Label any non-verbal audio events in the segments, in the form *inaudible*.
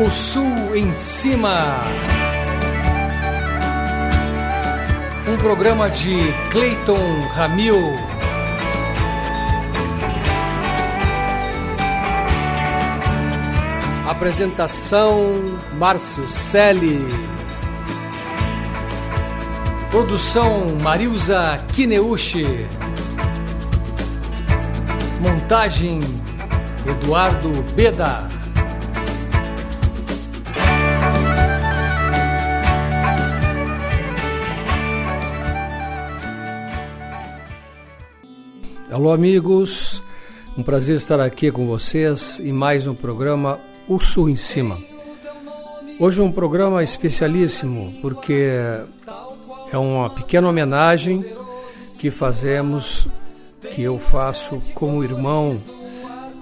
O Sul em Cima. Um programa de Clayton Ramil. Apresentação Márcio Selle. Produção Marilza Kineuchi. Montagem Eduardo Beda. Alô, amigos. Um prazer estar aqui com vocês em mais um programa O Sul em Cima. Hoje um programa especialíssimo porque é uma pequena homenagem que fazemos, que eu faço como irmão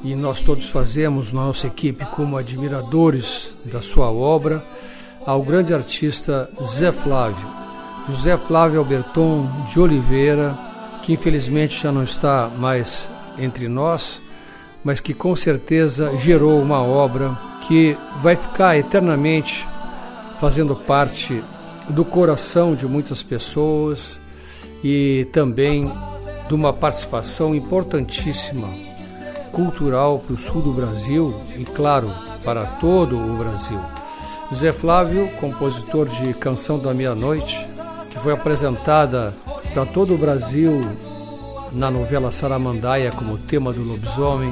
e nós todos fazemos, nossa equipe, como admiradores da sua obra, ao grande artista Zé Flávio. José Flávio Alberton de Oliveira, que infelizmente já não está mais entre nós, mas que com certeza gerou uma obra que vai ficar eternamente fazendo parte do coração de muitas pessoas e também de uma participação importantíssima cultural para o sul do Brasil e, claro, para todo o Brasil. José Flávio, compositor de Canção da Meia-Noite, que foi apresentada para todo o Brasil na novela Saramandaia como tema do lobisomem.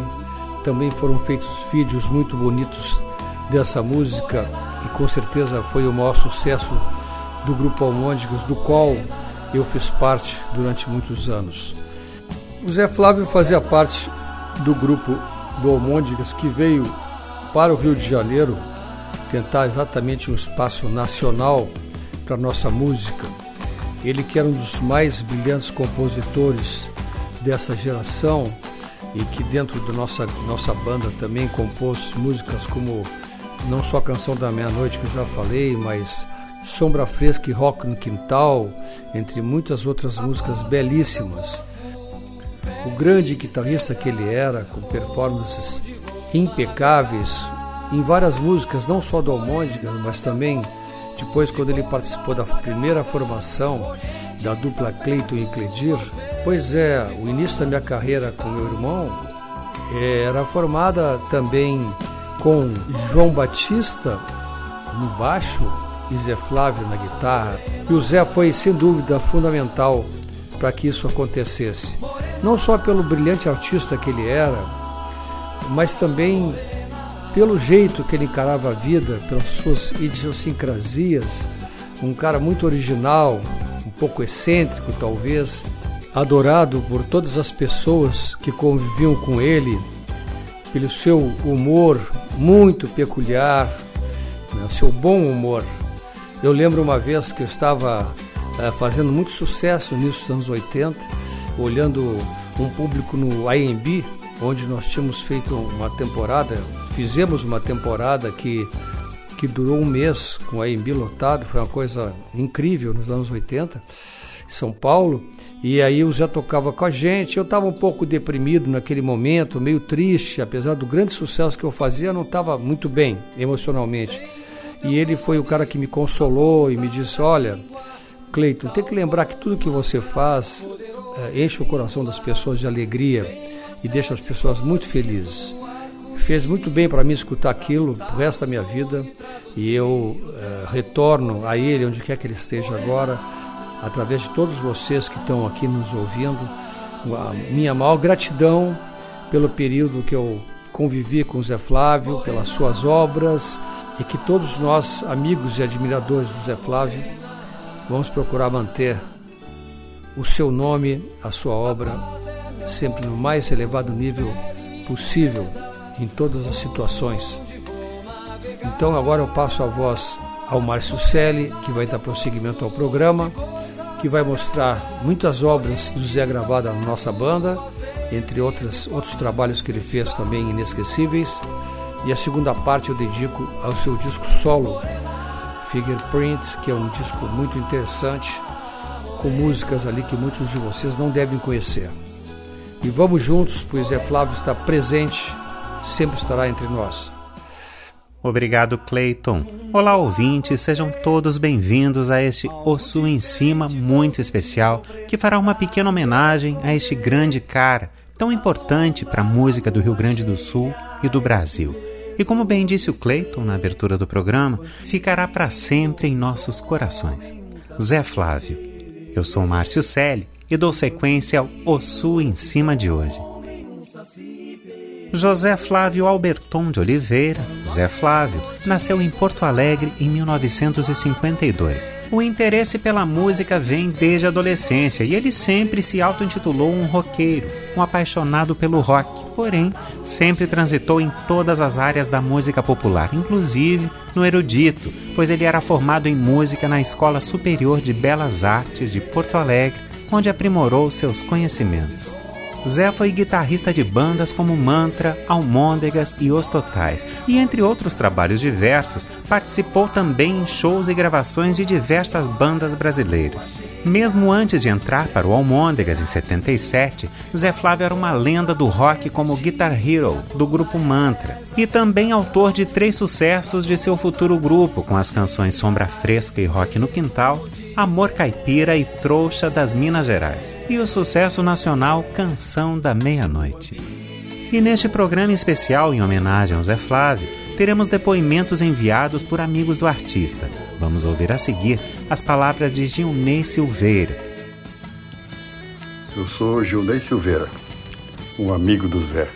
Também foram feitos vídeos muito bonitos dessa música e com certeza foi o maior sucesso do grupo Almôndegas, do qual eu fiz parte durante muitos anos. O Zé Flávio fazia parte do grupo do Almôndegas que veio para o Rio de Janeiro tentar exatamente um espaço nacional para nossa música ele que era um dos mais brilhantes compositores dessa geração e que dentro da nossa, nossa banda também compôs músicas como não só a Canção da Meia-Noite que eu já falei, mas Sombra Fresca e Rock no Quintal, entre muitas outras músicas belíssimas. O grande guitarrista que ele era, com performances impecáveis em várias músicas, não só do Almôndega, mas também depois, quando ele participou da primeira formação da dupla Cleiton e Cledir, pois é, o início da minha carreira com meu irmão era formada também com João Batista no baixo e Zé Flávio na guitarra. E o Zé foi, sem dúvida, fundamental para que isso acontecesse. Não só pelo brilhante artista que ele era, mas também pelo jeito que ele encarava a vida, pelas suas idiosincrasias, um cara muito original, um pouco excêntrico talvez, adorado por todas as pessoas que conviviam com ele, pelo seu humor muito peculiar, né, seu bom humor. Eu lembro uma vez que eu estava é, fazendo muito sucesso nisso dos anos 80, olhando um público no IMB, onde nós tínhamos feito uma temporada Fizemos uma temporada que, que durou um mês com a AMB lotado, foi uma coisa incrível nos anos 80, São Paulo. E aí o Zé tocava com a gente. Eu estava um pouco deprimido naquele momento, meio triste, apesar do grande sucesso que eu fazia, não estava muito bem emocionalmente. E ele foi o cara que me consolou e me disse: Olha, Cleiton, tem que lembrar que tudo que você faz é, enche o coração das pessoas de alegria e deixa as pessoas muito felizes fez muito bem para mim escutar aquilo o resto da minha vida. E eu uh, retorno a ele onde quer que ele esteja agora, através de todos vocês que estão aqui nos ouvindo, a minha maior gratidão pelo período que eu convivi com Zé Flávio, pelas suas obras e que todos nós, amigos e admiradores do Zé Flávio, vamos procurar manter o seu nome, a sua obra, sempre no mais elevado nível possível em todas as situações. Então agora eu passo a voz ao Márcio Selle, que vai dar prosseguimento ao programa, que vai mostrar muitas obras do Zé gravadas na nossa banda, entre outras, outros trabalhos que ele fez também inesquecíveis. E a segunda parte eu dedico ao seu disco solo, Fingerprint, que é um disco muito interessante, com músicas ali que muitos de vocês não devem conhecer. E vamos juntos, pois é Flávio está presente sempre estará entre nós. Obrigado, Clayton. Olá, ouvintes, sejam todos bem-vindos a este Ossu em Cima muito especial que fará uma pequena homenagem a este grande cara tão importante para a música do Rio Grande do Sul e do Brasil. E como bem disse o Clayton na abertura do programa, ficará para sempre em nossos corações. Zé Flávio. Eu sou Márcio Selle e dou sequência ao Ossu em Cima de hoje. José Flávio Alberton de Oliveira, Zé Flávio, nasceu em Porto Alegre em 1952. O interesse pela música vem desde a adolescência e ele sempre se auto-intitulou um roqueiro, um apaixonado pelo rock, porém sempre transitou em todas as áreas da música popular, inclusive no erudito, pois ele era formado em música na Escola Superior de Belas Artes de Porto Alegre, onde aprimorou seus conhecimentos. Zé foi guitarrista de bandas como Mantra, Almôndegas e Os Totais, e entre outros trabalhos diversos, participou também em shows e gravações de diversas bandas brasileiras. Mesmo antes de entrar para o Almôndegas em 77, Zé Flávio era uma lenda do rock como Guitar Hero, do grupo Mantra, e também autor de três sucessos de seu futuro grupo, com as canções Sombra Fresca e Rock no Quintal, Amor Caipira e Trouxa das Minas Gerais, e o sucesso nacional Canção da Meia-Noite. E neste programa especial em homenagem ao Zé Flávio, teremos depoimentos enviados por amigos do artista. Vamos ouvir a seguir as palavras de Gilney Silveira. Eu sou Gilney Silveira, um amigo do Zé.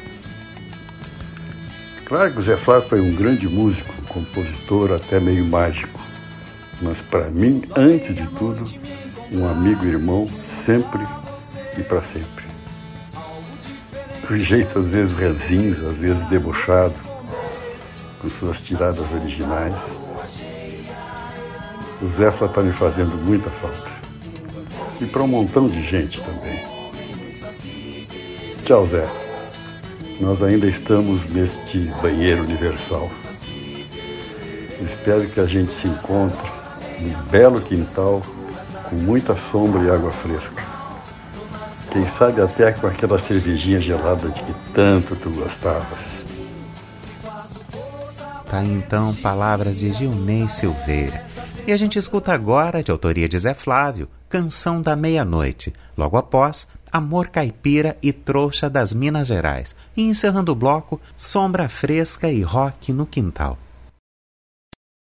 Claro que o Zé Flávio foi um grande músico, compositor até meio mágico mas para mim, antes de tudo, um amigo e irmão sempre e para sempre. O jeito às vezes ranzinza, às vezes debochado, com suas tiradas originais. O Zéfla está me fazendo muita falta. E para um montão de gente também. Tchau, Zé. Nós ainda estamos neste banheiro universal. Espero que a gente se encontre um belo quintal com muita sombra e água fresca. Quem sabe até com aquela cervejinha gelada de que tanto tu gostavas. Tá então palavras de Gilney Silveira. E a gente escuta agora, de autoria de Zé Flávio, Canção da Meia-Noite, logo após Amor Caipira e Trouxa das Minas Gerais, e encerrando o bloco, Sombra Fresca e Rock no Quintal.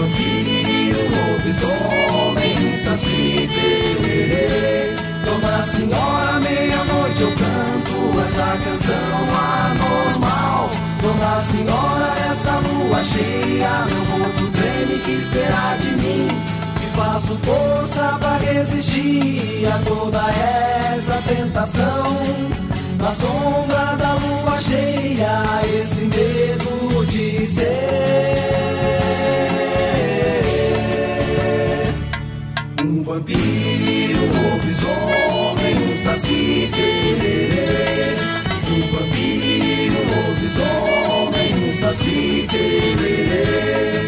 vampiro, lobisomem, saci pererê. Dona Senhora, meia-noite eu canto essa canção anormal. Dona Senhora, essa lua cheia, meu rosto treme, que será de mim? Que faço força para resistir a toda essa tentação. Na sombra da lua cheia, esse medo de ser. Vampiro, lobisomem, um saci tererê. Um vampiro, lobisomem, um saci tererê.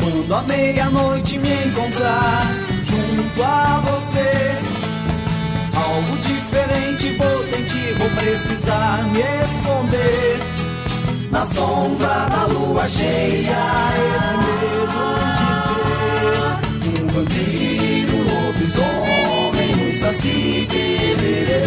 Quando a meia-noite me encontrar junto a você diferente, vou sentir, vou precisar me esconder. Na sombra da lua cheia, esse medo de ser um vampiro, um lobisomem, um saci tererê.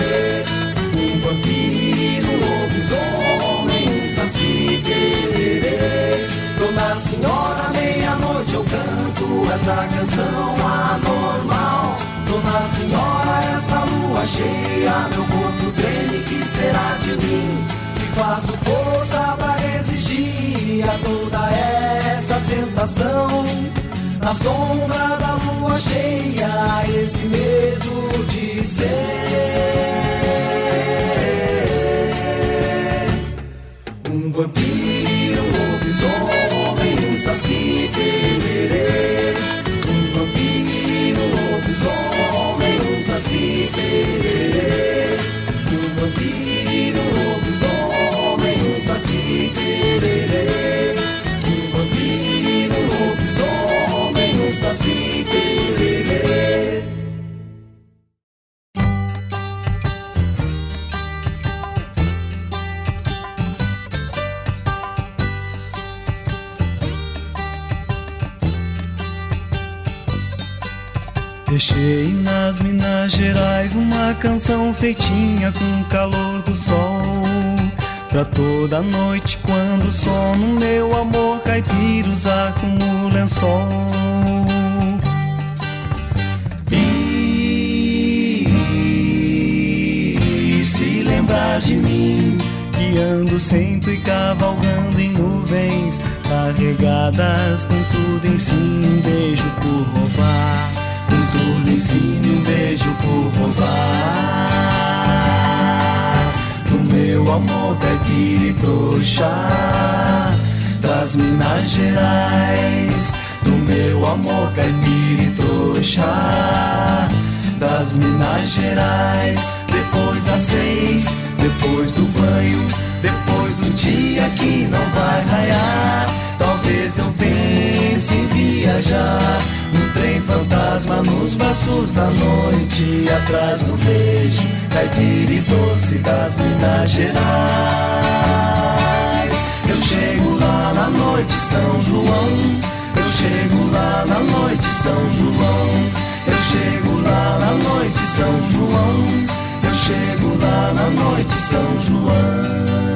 Um vampiro, um lobisomem, um saci tererê. Dona Senhora, meia-noite eu canto essa canção anormal. Dona Senhora, essa lua cheia, meu corpo treme, que será de mim? Que faço força pra resistir a toda essa tentação. Na sombra da lua cheia, esse medo de ser. Um vampiro, um lobisomem, um saci um lobisomem, um Deixei nas Minas Gerais uma canção feitinha com o calor do sol. Pra toda noite, quando o sono, meu amor caipira usar como lençol. E se lembrar de mim, que ando sempre cavalgando em nuvens, carregadas com tudo em si, um beijo por roubar tudo em cima, um beijo por roubar. Do meu amor caipira e trouxa, das Minas Gerais. Do meu amor caipira e trouxa, das Minas Gerais. Depois das seis, depois do banho, depois do dia que não vai raiar. Talvez eu em viajar. Um trem fantasma nos braços da noite Atrás do beijo caipira e doce das Minas Gerais. Eu chego lá na noite São João. Eu chego lá na noite São João. Eu chego lá na noite São João. Eu chego lá na noite São João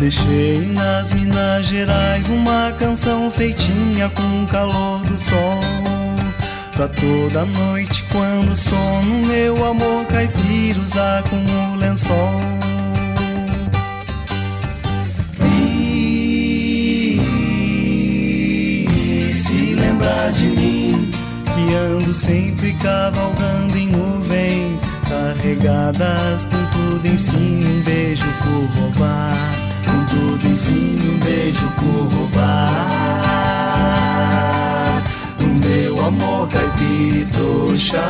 Deixei nas Minas Gerais uma canção feitinha com o calor do sol. Pra toda noite, quando sono, meu amor caipira usar como lençol. E se lembrar de mim, que ando sempre cavalgando em nuvens, carregadas com tudo em cima, um beijo por roubar com tudo cima, um beijo por roubar. Do meu amor caipira trouxa,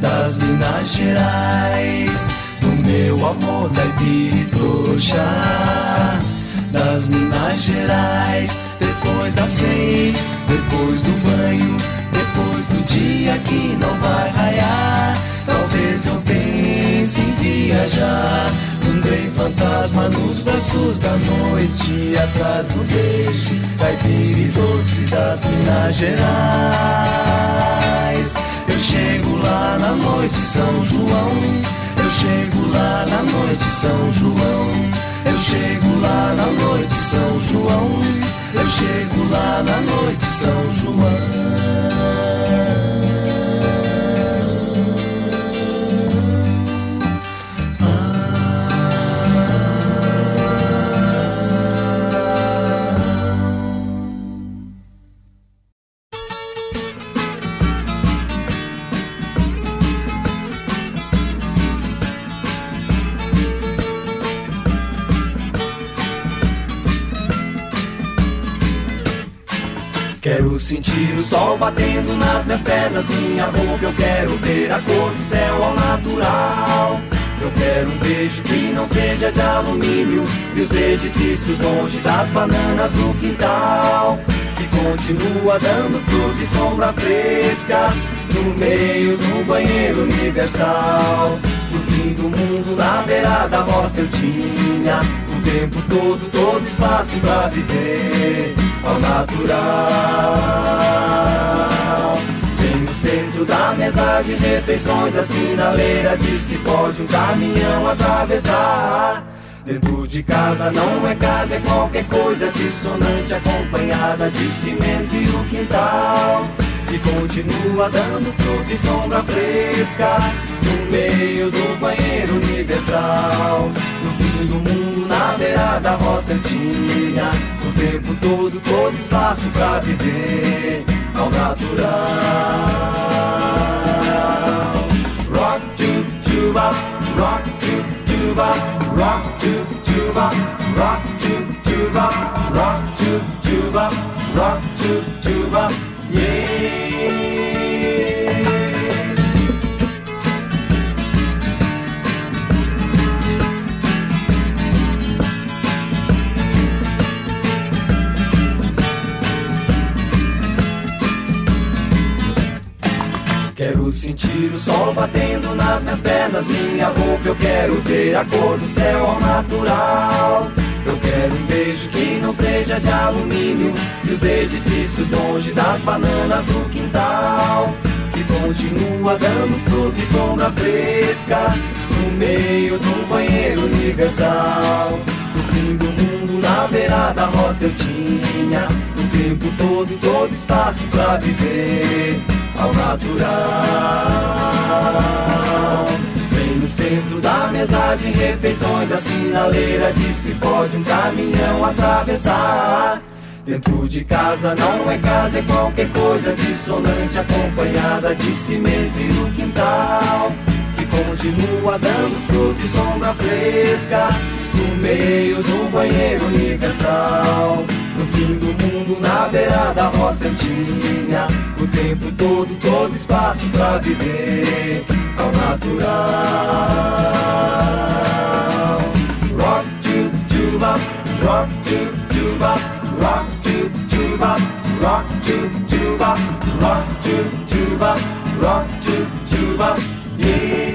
das Minas Gerais. Do meu amor caipira trouxa, das Minas Gerais. Depois das seis, depois do banho, depois do dia que não vai raiar. Talvez eu pense em viajar trem fantasma nos braços da noite Atrás do beijo caipira e doce das Minas Gerais. Eu chego lá na noite São João. Eu chego lá na noite São João. Eu chego lá na noite São João. Eu chego lá na noite São João Quero sentir o sol batendo nas minhas pernas, minha boca. Eu quero ver a cor do céu ao natural. Eu quero um beijo que não seja de alumínio e os edifícios longe das bananas do quintal. Que continua dando fruta e sombra fresca no meio do banheiro universal. No fim do mundo, na beira da roça eu tinha o tempo todo, todo espaço pra viver ao natural. Tenho centro da mesa de refeições, a sinaleira diz que pode um caminhão atravessar. Dentro de casa não é casa, é qualquer coisa dissonante, acompanhada de cimento e o quintal. E continua dando fruto e sombra fresca no meio do banheiro universal. No fim do mundo, na beira da roça tinha o tempo todo, todo espaço pra viver. Ao natural. Rock to tuba, rock to tuba, rock to tuba, rock to tuba, rock to tuba, rock to tuba, yeah. Quero sentir o sol batendo nas minhas pernas, minha roupa. Eu quero ver a cor do céu ao natural. Eu quero um beijo que não seja de alumínio e os edifícios longe das bananas do quintal. Que continua dando fruto e sombra fresca no meio do banheiro universal. No fim do mundo, na beira da roça eu tinha o tempo todo, todo espaço pra viver ao natural. Bem no centro da mesa de refeições, a sinaleira diz que pode um caminhão atravessar. Dentro de casa não é casa, é qualquer coisa dissonante, acompanhada de cimento e no quintal. Que continua dando fruto e sombra fresca no meio do banheiro universal. No fim do mundo, na beira da roça tinha o tempo todo, todo espaço pra viver ao natural. Rock to tuba, rock to tuba, rock to tuba, rock to tuba, rock to tuba, rock to tuba, yeah.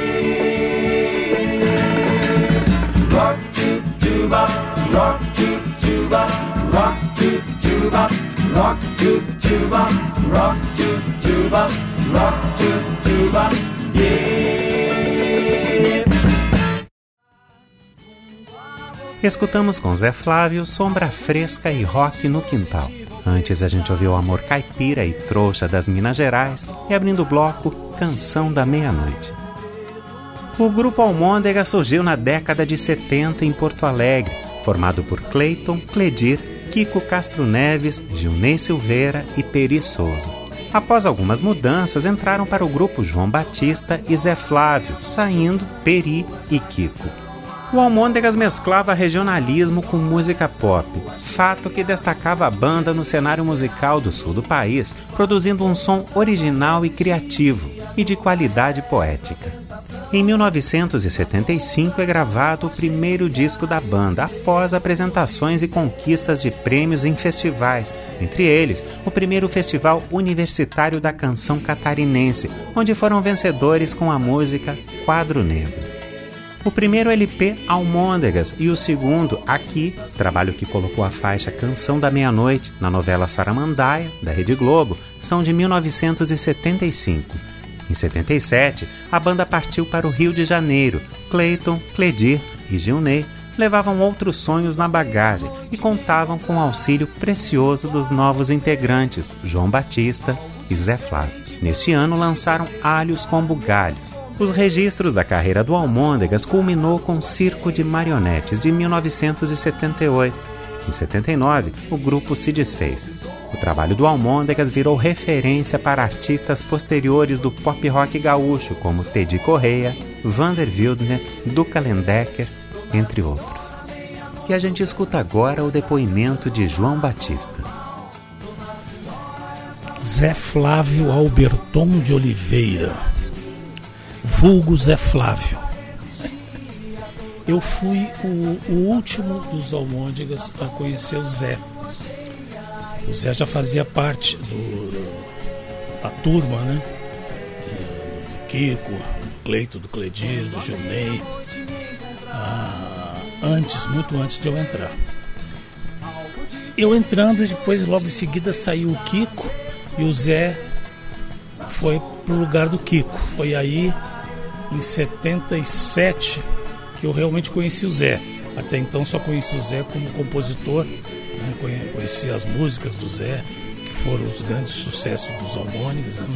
Rock to tuba, rock to tuba, rock rock to tuba, rock to tuba, rock to tuba, yeah. Escutamos com Zé Flávio Sombra Fresca e Rock no Quintal. Antes a gente ouviu Amor Caipira e Trouxa das Minas Gerais e abrindo o bloco Canção da Meia-Noite. O grupo Almôndega surgiu na década de 70 em Porto Alegre, formado por Cleiton, Cledir, Kiko Castro Neves, Gilney Silveira e Peri Souza. Após algumas mudanças, entraram para o grupo João Batista e Zé Flávio, saindo Peri e Kiko. O Almôndegas mesclava regionalismo com música pop, fato que destacava a banda no cenário musical do sul do país, produzindo um som original e criativo e de qualidade poética. Em 1975 é gravado o primeiro disco da banda, após apresentações e conquistas de prêmios em festivais, entre eles o primeiro Festival Universitário da Canção Catarinense, onde foram vencedores com a música Quadro Negro. O primeiro LP Almôndegas e o segundo Aqui, trabalho que colocou a faixa Canção da Meia-Noite na novela Saramandaia, da Rede Globo, são de 1975. Em 77, a banda partiu para o Rio de Janeiro. Clayton, Cledir e Gilney levavam outros sonhos na bagagem e contavam com o auxílio precioso dos novos integrantes, João Batista e Zé Flávio. Neste ano lançaram Alhos com Bugalhos. Os registros da carreira do Almôndegas culminou com Circo de Marionetes de 1978. Em 79, o grupo se desfez. O trabalho do Almôndegas virou referência para artistas posteriores do pop rock gaúcho, como Teddy Correia, Vander Wildner, Duca Lendecker, entre outros. E a gente escuta agora o depoimento de João Batista. Zé Flávio Alberton de Oliveira, vulgo Zé Flávio. Eu fui o, o último dos almôndegas a conhecer o Zé. O Zé já fazia parte do, da turma, né? Do Kiko, do Cleito, do Cledir, do Gilney. Ah, antes, muito antes de eu entrar. Eu entrando e depois logo em seguida saiu o Kiko e o Zé foi pro lugar do Kiko. Foi aí, em 77, que eu realmente conheci o Zé. Até então só conheci o Zé como compositor, conheci as músicas do Zé, que foram os grandes sucessos dos Harmônicos. Né?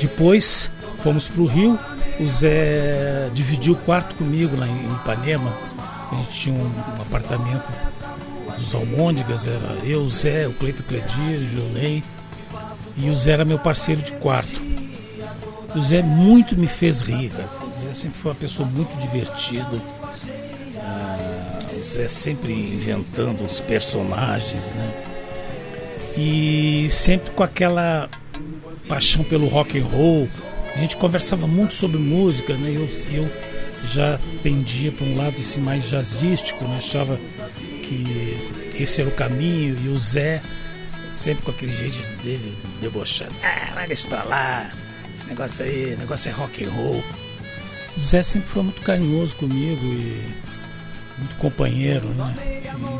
Depois fomos para o Rio, o Zé dividiu o quarto comigo lá em Ipanema. A gente tinha um, um apartamento dos Almôndegas, era eu, o Zé, o Cleito Cledir, o Jonei. E o Zé era meu parceiro de quarto. O Zé muito me fez rir, cara. O Zé sempre foi uma pessoa muito divertida. Zé sempre inventando os personagens, né? E sempre com aquela paixão pelo rock and roll. A gente conversava muito sobre música, né? Eu, eu já tendia para um lado assim, mais jazzístico, né? achava que esse era o caminho e o Zé sempre com aquele jeito dele debochado. Ah, vai isso pra lá, esse negócio aí, negócio é rock and roll. O Zé sempre foi muito carinhoso comigo e muito companheiro, né?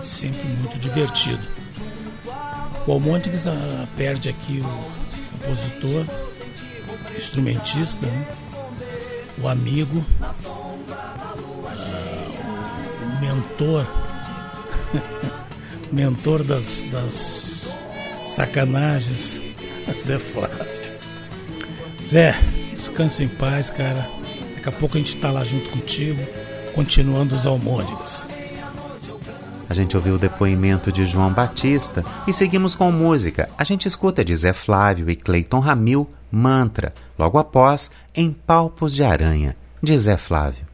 E sempre muito divertido. O Almontes ah, perde aqui o compositor, instrumentista, né? o amigo, ah, o mentor, *laughs* mentor das, das sacanagens, *laughs* Zé Flávio. Zé, descansa em paz, cara. Daqui a pouco a gente tá lá junto contigo, continuando os almôndegas. A gente ouviu o depoimento de João Batista e seguimos com música. A gente escuta de Zé Flávio e Cleiton Ramil, Mantra, logo após Em Palpos de Aranha, de Zé Flávio.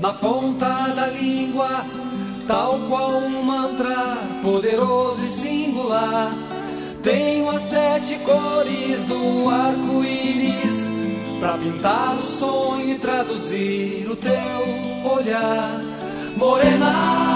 na ponta da língua, tal qual um poderoso e singular. Tenho as sete cores do arco-íris para pintar o sonho e traduzir o teu olhar, morena.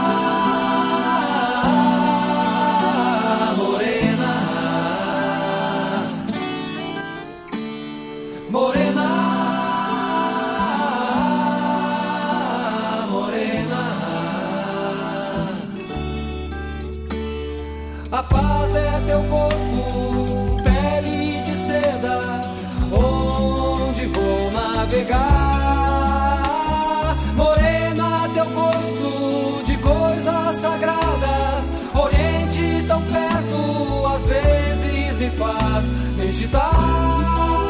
É teu corpo, pele de seda, onde vou navegar. Morena, teu gosto de coisas sagradas, Oriente tão perto, às vezes me faz meditar.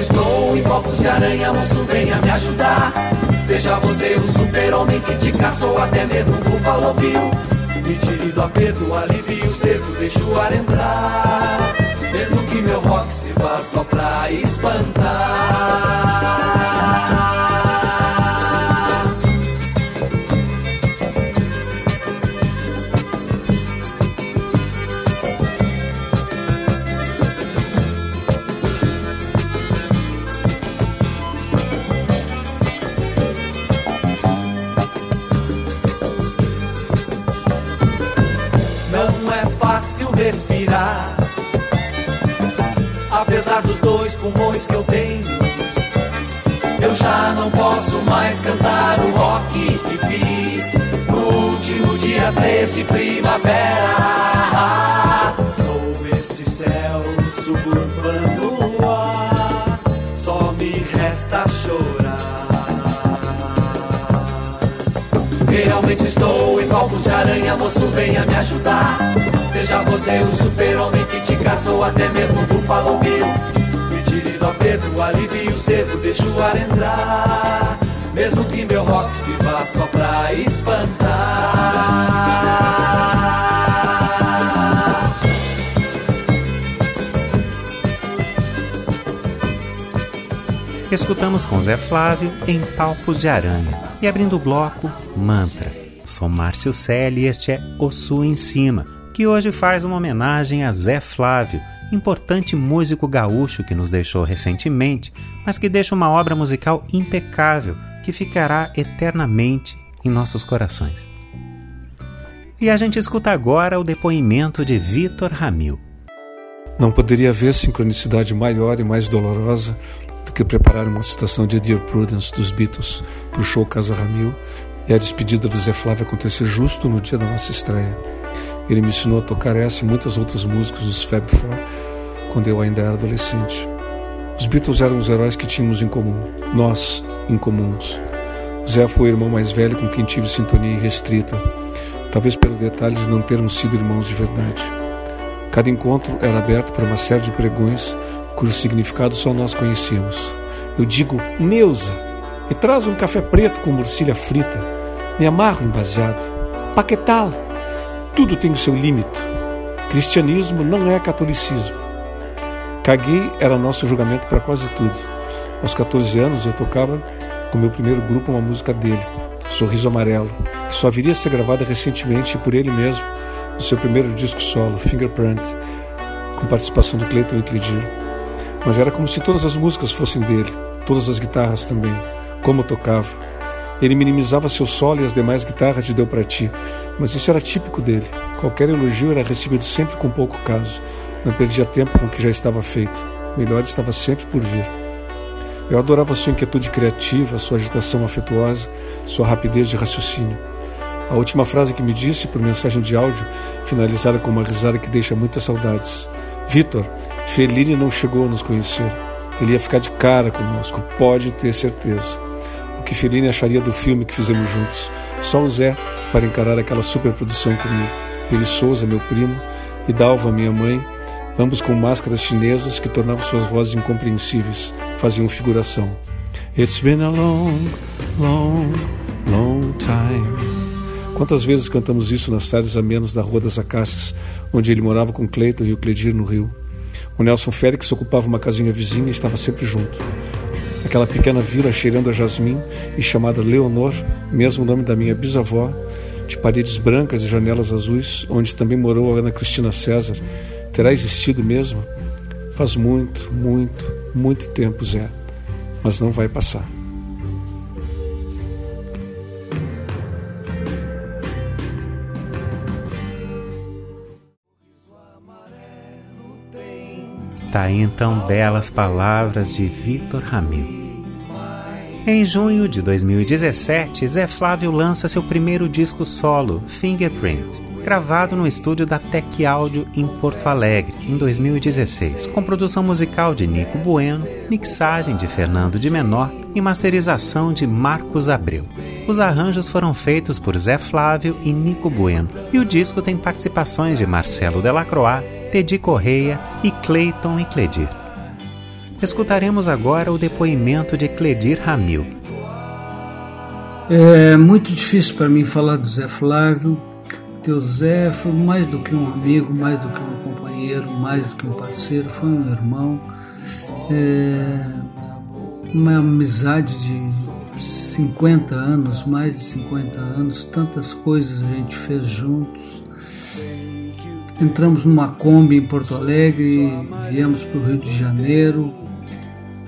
Estou em copos de aranha, moço, venha me ajudar. Seja você o super-homem que te caçou, até mesmo o Bill. Me tire do aperto, alivie o cerco, deixe o ar entrar. Mesmo que meu rock se vá só pra espantar. Pulmões que eu tenho, eu já não posso mais cantar o rock que fiz no último dia 3 de primavera. Sob esse céu suburbano no ar, só me resta chorar. Realmente estou em copos de aranha, moço, venha me ajudar. Seja você o super-homem que te caçou, até mesmo o Buffalo Bill. Me tire do aperto, alivie o cerco, deixa o ar entrar. Mesmo que meu rock se vá só pra espantar. Escutamos com Zé Flávio em Palpos de Aranha e abrindo o bloco Mantra. Sou Márcio Selle e este é O Sul em Cima, que hoje faz uma homenagem a Zé Flávio, importante músico gaúcho que nos deixou recentemente, mas que deixa uma obra musical impecável que ficará eternamente em nossos corações. E a gente escuta agora o depoimento de Vitor Ramil. Não poderia haver sincronicidade maior e mais dolorosa do que preparar uma citação de Dear Prudence dos Beatles para o show Casa Ramil e a despedida do Zé Flávio acontecer justo no dia da nossa estreia. Ele me ensinou a tocar essa e muitas outras músicas dos Fab Four quando eu ainda era adolescente. Os Beatles eram os heróis que tínhamos em comum, nós incomuns. O Zé foi o irmão mais velho com quem tive sintonia irrestrita, talvez pelo detalhe de não termos sido irmãos de verdade. Cada encontro era aberto para uma série de pregões cujo significado só nós conhecíamos. Eu digo, Neuza, me traz um café preto com morcilha frita, me amarro um baseado, paquetal, tudo tem o seu limite. Cristianismo não é catolicismo. Caguei era nosso julgamento para quase tudo. Aos 14 anos eu tocava com meu primeiro grupo uma música dele, Sorriso Amarelo, que só viria a ser gravada recentemente por ele mesmo no seu primeiro disco solo, Fingerprint, com participação do Clayton Whitley Mas era como se todas as músicas fossem dele, todas as guitarras também, como tocava. Ele minimizava seu solo e as demais guitarras de Deu Pra Ti, mas isso era típico dele. Qualquer elogio era recebido sempre com pouco caso. Não perdia tempo com o que já estava feito. O melhor estava sempre por vir. Eu adorava sua inquietude criativa, sua agitação afetuosa, sua rapidez de raciocínio. A última frase que me disse por mensagem de áudio, finalizada com uma risada que deixa muitas saudades. Vitor, Fellini não chegou a nos conhecer. Ele ia ficar de cara conosco, pode ter certeza. Que Fellini acharia do filme que fizemos juntos? Só o Zé para encarar aquela superprodução comigo. Peri Souza, meu primo, e Dalva, minha mãe, ambos com máscaras chinesas que tornavam suas vozes incompreensíveis, faziam figuração. It's been a long, long, long time Quantas vezes cantamos isso nas tardes amenas da Rua das Acácias, onde ele morava com Cleiton e o Cledir no Rio. O Nelson Félix ocupava uma casinha vizinha e estava sempre junto. Aquela pequena vila cheirando a jasmim e chamada Leonor, mesmo nome da minha bisavó, de paredes brancas e janelas azuis, onde também morou a Ana Cristina César, terá existido mesmo? Faz muito, muito, muito tempo, Zé, mas não vai passar. Tá então belas palavras de Vitor Ramil. Em junho de 2017, Zé Flávio lança seu primeiro disco solo, Fingerprint, gravado no estúdio da Tech Audio em Porto Alegre, em 2016, com produção musical de Nico Bueno, mixagem de Fernando de Menor e masterização de Marcos Abreu. Os arranjos foram feitos por Zé Flávio e Nico Bueno, e o disco tem participações de Marcelo Delacroix, Teddy Correia e Clayton e Cledir. Escutaremos agora o depoimento de Cledir Ramil. É muito difícil para mim falar do Zé Flávio, o Zé foi mais do que um amigo, mais do que um companheiro, mais do que um parceiro, foi um irmão. É uma amizade de 50 anos, mais de 50 anos, tantas coisas a gente fez juntos. Entramos numa Kombi em Porto Alegre, viemos para o Rio de Janeiro,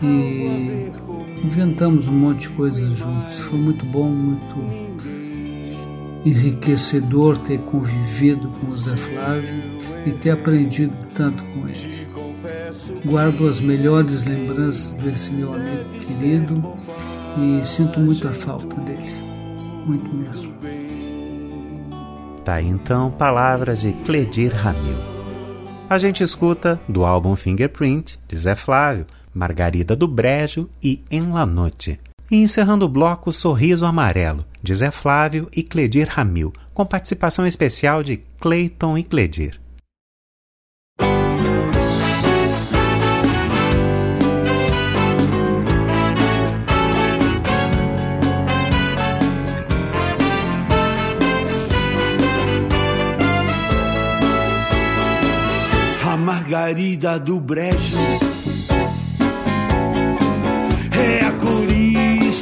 e inventamos um monte de coisas juntos. Foi muito bom, muito enriquecedor ter convivido com o Zé Flávio e ter aprendido tanto com ele. Guardo as melhores lembranças desse meu amigo querido e sinto muita falta dele, muito mesmo. Tá então palavras de Cledir Ramil. A gente escuta do álbum Fingerprint de Zé Flávio Margarida do Brejo e En La Noite. E encerrando o bloco Sorriso Amarelo, de Zé Flávio e Cledir Ramil, com participação especial de Clayton e Cledir. A Margarida do Brejo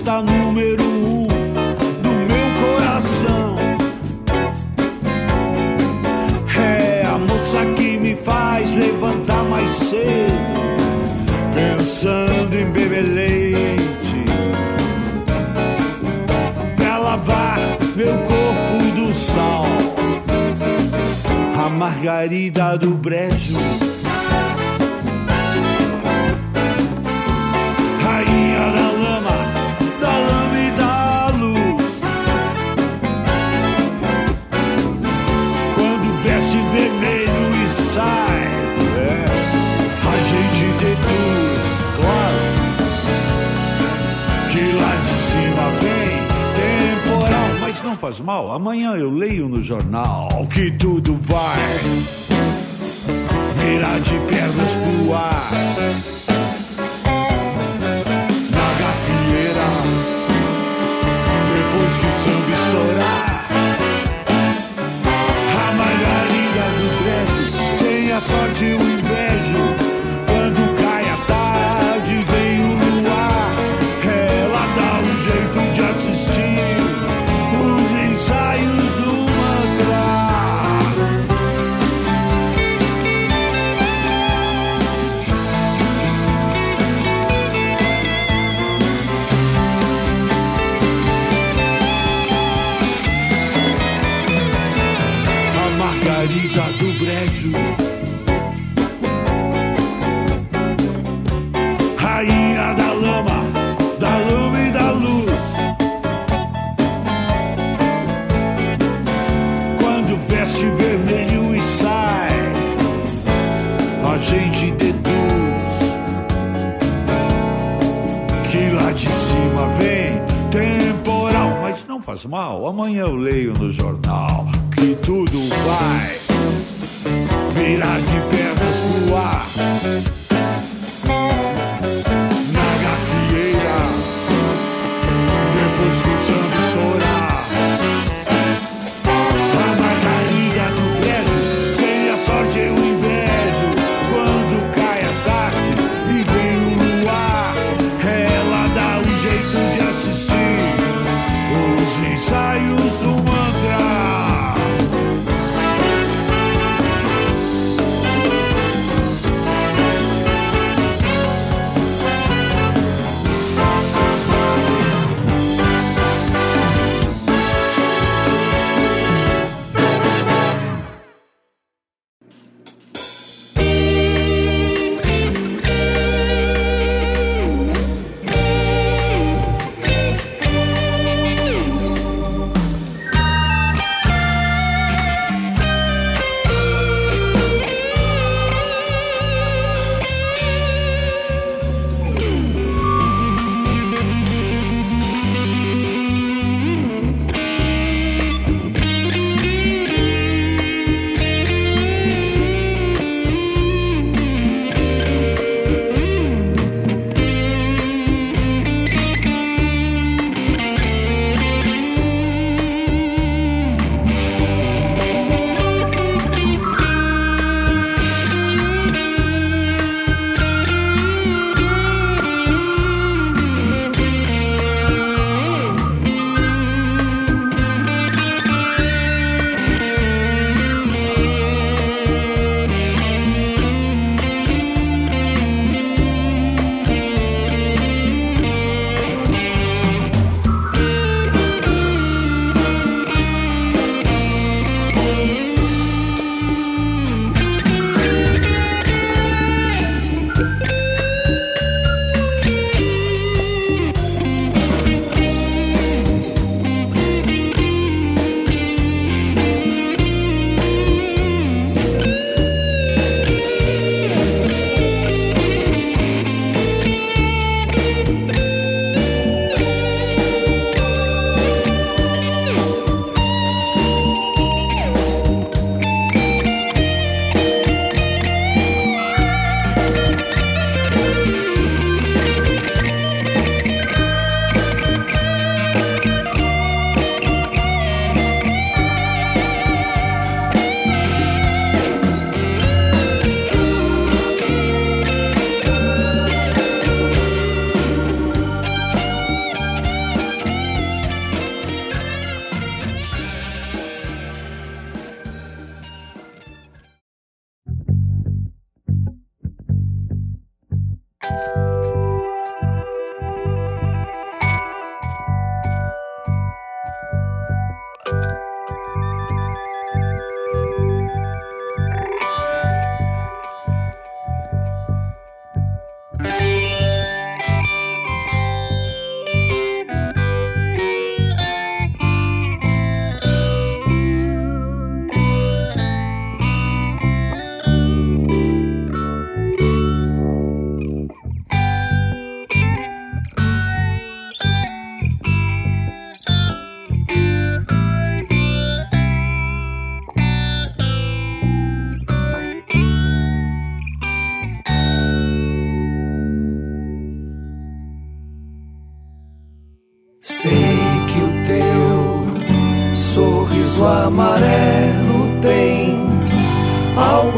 está número um do meu coração. É a moça que me faz levantar mais cedo, pensando em beber leite, pra lavar meu corpo do sal. A margarida do brejo Amanhã eu leio no jornal que tudo vai virar de pernas pro ar. Na gafieira, depois que o samba estourar. A margarida do breve tem a sorte o invejo. Mas não faz mal. Amanhã eu leio no jornal que tudo vai virar de pernas pro ar.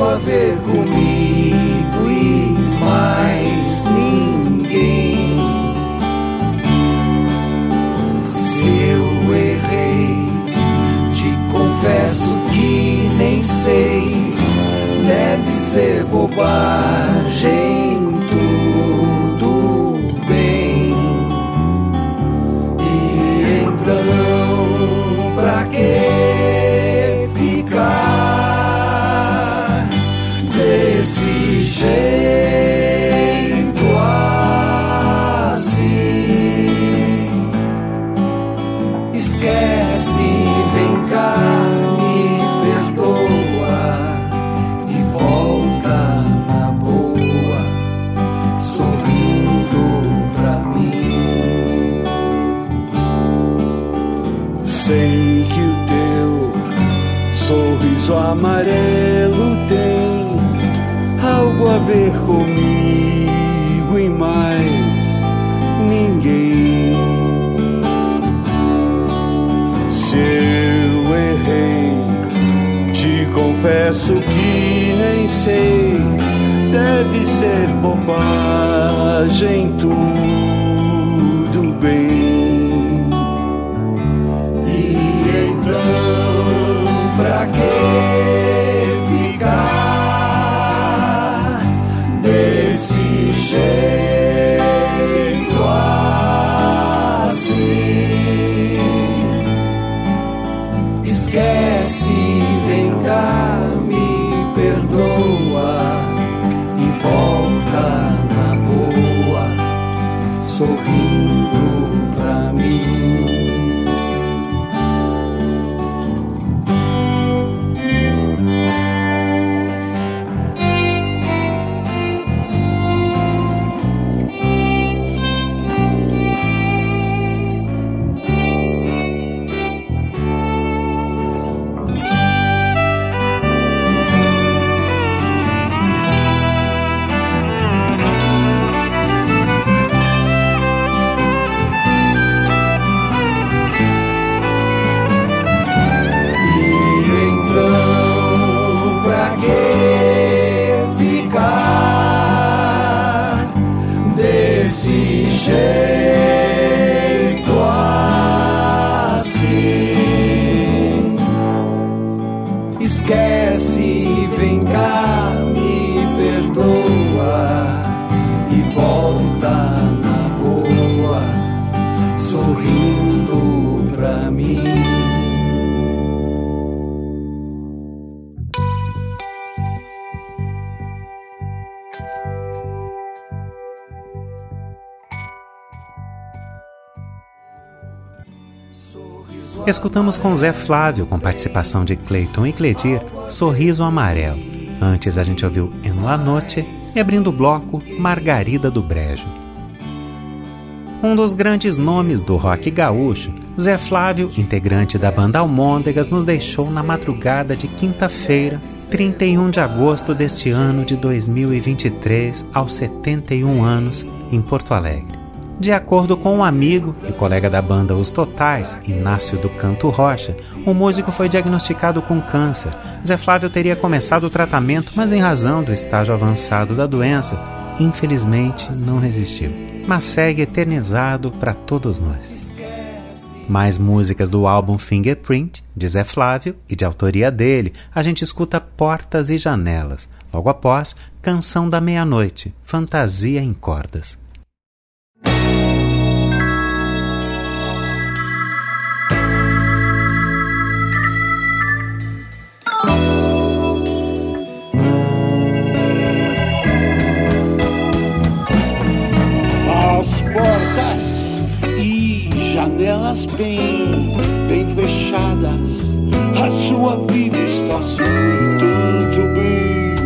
A ver comigo e mais ninguém. Se eu errei, te confesso que nem sei, deve ser bobagem bobagem tudo Escutamos com Zé Flávio, com participação de Cleiton e Cledir, Sorriso Amarelo. Antes a gente ouviu En La Noche e abrindo o bloco Margarida do Brejo. Um dos grandes nomes do rock gaúcho, Zé Flávio, integrante da banda Almôndegas, nos deixou na madrugada de quinta-feira, 31 de agosto deste ano de 2023, aos 71 anos, em Porto Alegre. De acordo com um amigo e colega da banda Os Totais, Inácio do Canto Rocha, o músico foi diagnosticado com câncer. Zé Flávio teria começado o tratamento, mas em razão do estágio avançado da doença, infelizmente não resistiu. Mas segue eternizado para todos nós. Mais músicas do álbum Fingerprint, de Zé Flávio e de autoria dele, a gente escuta Portas e Janelas. Logo após, Canção da Meia-Noite, Fantasia em Cordas. Bem, bem fechadas. A sua vida está se tanto, baby.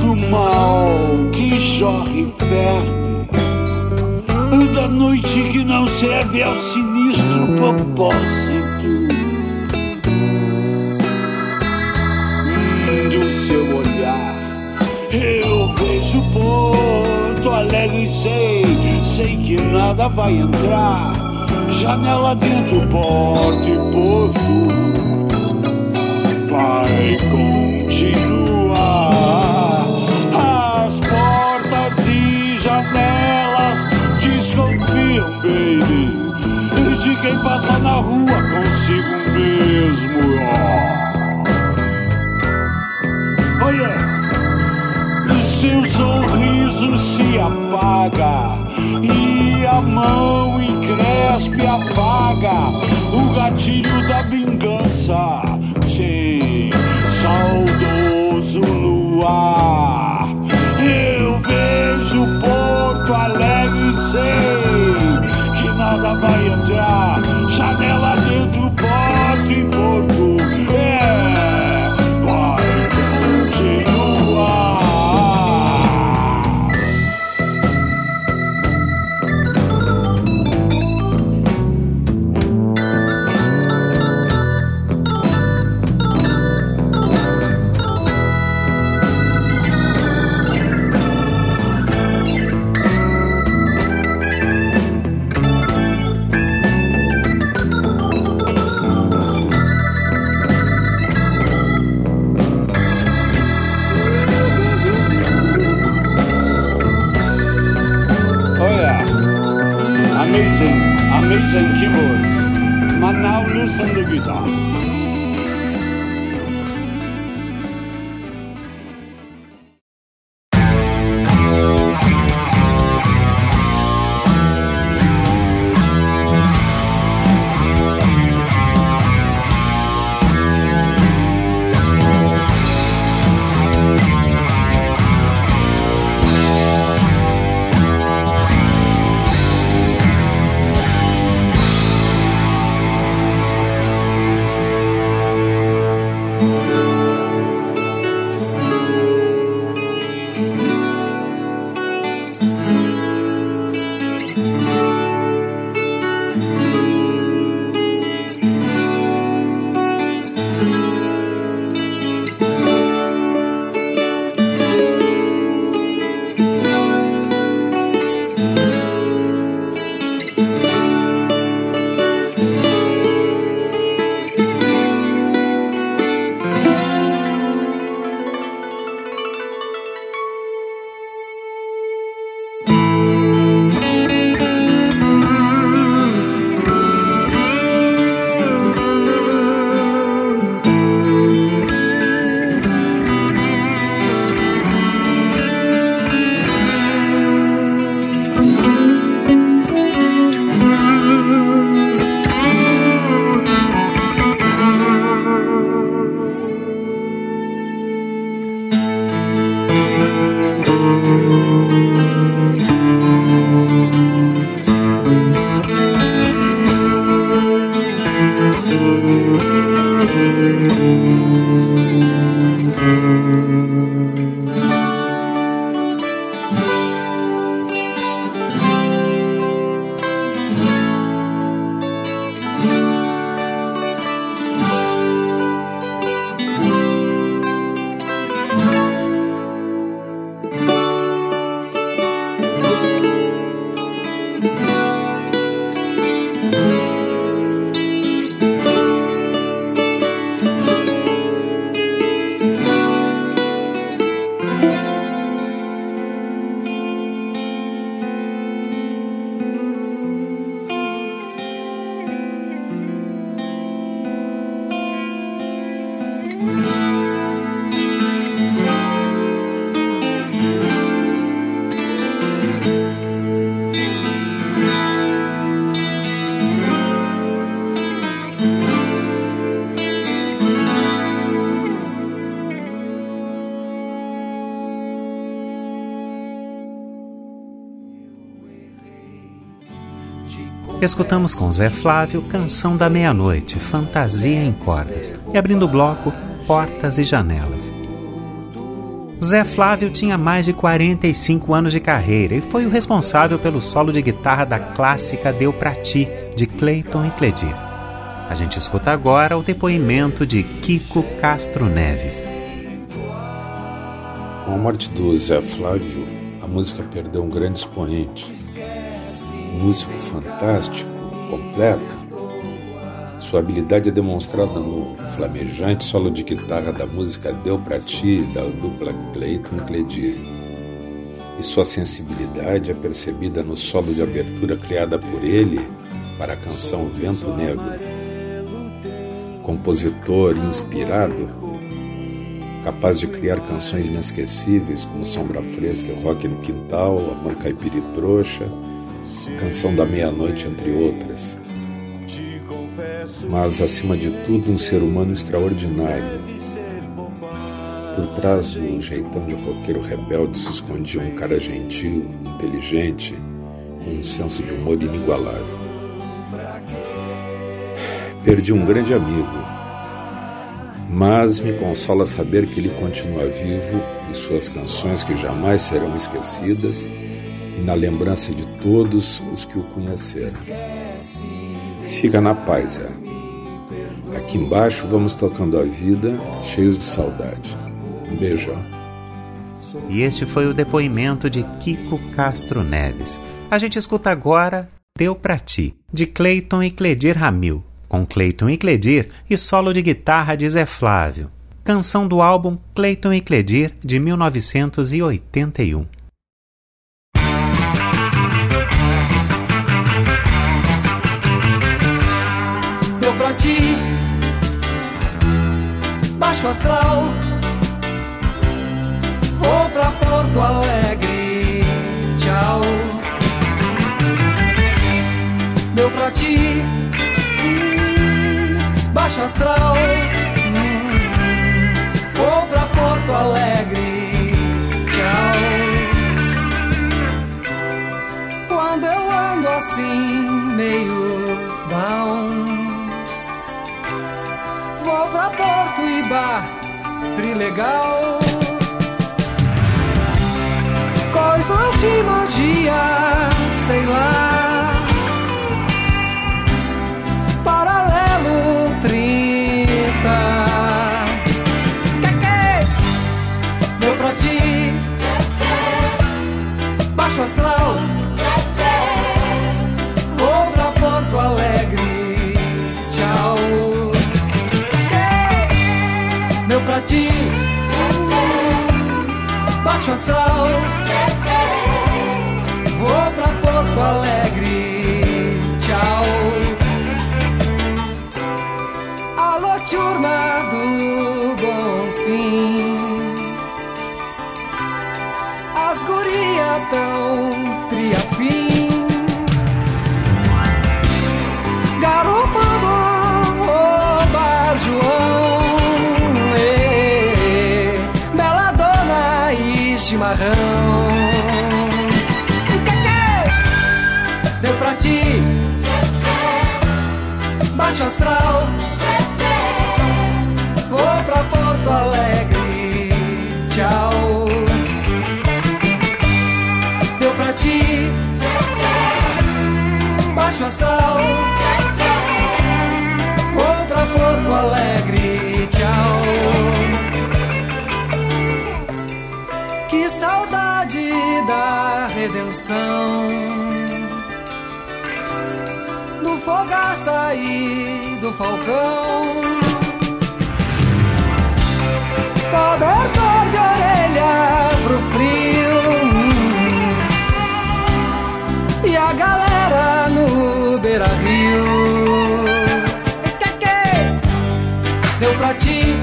Do mal que jorre ferve, da noite que não serve ao sinistro propósito. Do seu olhar, eu vejo por Porto Alegre sei, sei que nada vai entrar. Janela dentro, porta e porto. vai continuar. As portas e janelas desconfiam, baby, de quem passa na rua consigo mesmo. Seu sorriso se apaga e a mão encrespe apaga o gatilho da vingança. Sim, saudoso luar. Escutamos com Zé Flávio Canção da Meia-Noite, Fantasia em Cordas, e abrindo o bloco, Portas e Janelas. Zé Flávio tinha mais de 45 anos de carreira e foi o responsável pelo solo de guitarra da clássica Deu Pra Ti, de Clayton e Cledir. A gente escuta agora o depoimento de Kiko Castro Neves. Com a morte do Zé Flávio, a música perdeu um grande expoente. Músico fantástico, completo. Sua habilidade é demonstrada no flamejante solo de guitarra da música Deu Pra Ti, da dupla Clayton Cledir. E sua sensibilidade é percebida no solo de abertura criada por ele para a canção Vento Negro. Compositor inspirado, capaz de criar canções inesquecíveis como Sombra Fresca Rock no Quintal, Amor Caipira e Trouxa, Canção da Meia-Noite, entre outras. Mas, acima de tudo, um ser humano extraordinário. Por trás do jeitão de roqueiro rebelde se escondia um cara gentil, inteligente, com um senso de humor inigualável. Perdi um grande amigo, mas me consola saber que ele continua vivo em suas canções que jamais serão esquecidas e na lembrança de todos os que o conheceram. Fica na paz, é. Aqui embaixo vamos tocando a vida, cheios de saudade. Um beijão. E este foi o depoimento de Kiko Castro Neves. A gente escuta agora Deu Pra Ti, de Cleiton e Cledir Ramil, com Cleiton e Cledir e solo de guitarra de Zé Flávio. Canção do álbum Cleiton e Cledir, de 1981. Baixo astral. Vou pra Porto Alegre, tchau. Deu pra ti, hum, baixo astral. Hum, vou pra Porto Alegre, tchau. Quando eu ando assim, meio down. Pra Porto e Bar, Trilegal. Coisas de magia, sei lá. Paralelo 30. Que que? Deu pra ti. Baixo astral. Baixo astral. Vou pra Porto Alegre. Falcão. Cobertor de orelha pro frio. E a galera no beira rio. Que que? Deu pra ti.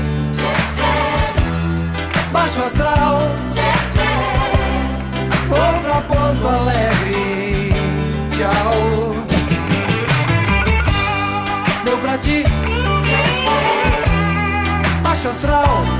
Baixo astral. Vou pra Porto Alegre. Baixo astral.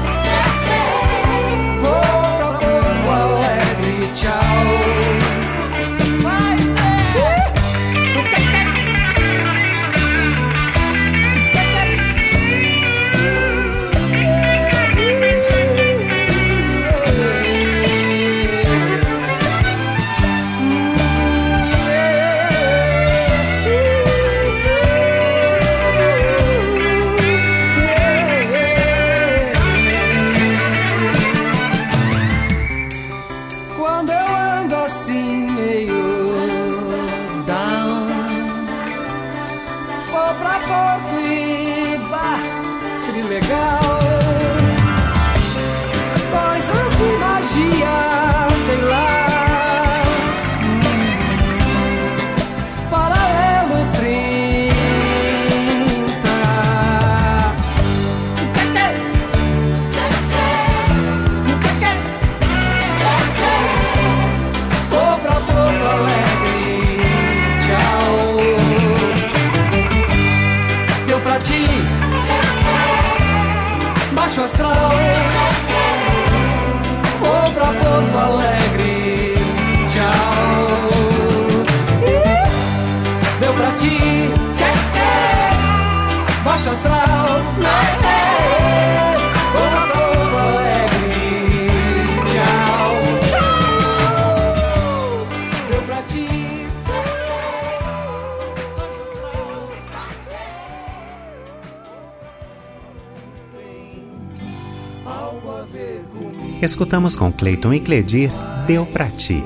Escutamos com Cleiton e Cledir Deu Pra Ti.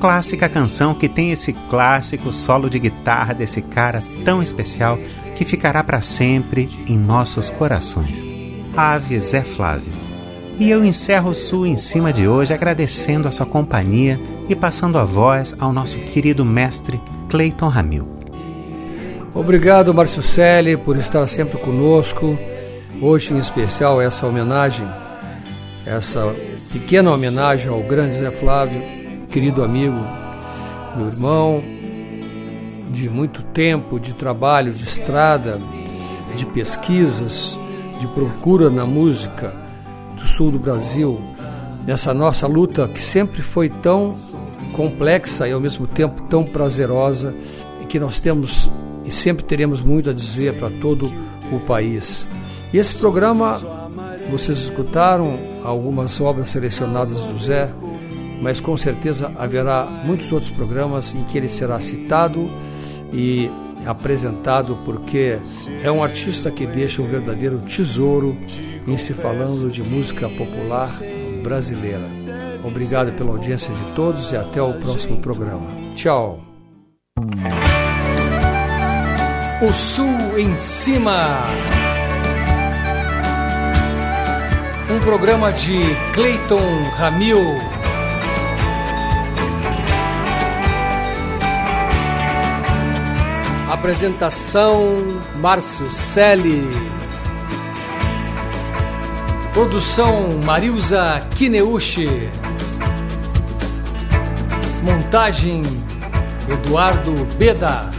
Clássica canção que tem esse clássico solo de guitarra desse cara tão especial que ficará para sempre em nossos corações. Ave Zé Flávio. E eu encerro o Sul em cima de hoje agradecendo a sua companhia e passando a voz ao nosso querido mestre Cleiton Ramil. Obrigado, Márcio Selle, por estar sempre conosco. Hoje, em especial, essa homenagem, essa pequena homenagem ao grande Zé Flávio, querido amigo, meu irmão, de muito tempo de trabalho, de estrada, de pesquisas, de procura na música do sul do Brasil, nessa nossa luta que sempre foi tão complexa e ao mesmo tempo tão prazerosa e que nós temos e sempre teremos muito a dizer para todo o país. E esse programa, vocês escutaram algumas obras selecionadas do Zé, mas com certeza haverá muitos outros programas em que ele será citado e apresentado, porque é um artista que deixa um verdadeiro tesouro em se falando de música popular brasileira. Obrigado pela audiência de todos e até o próximo programa. Tchau. O Sul em Cima. Um programa de Clayton Ramil. Apresentação Márcio Selle. Produção Marilza Kineuchi. Montagem Eduardo Beda.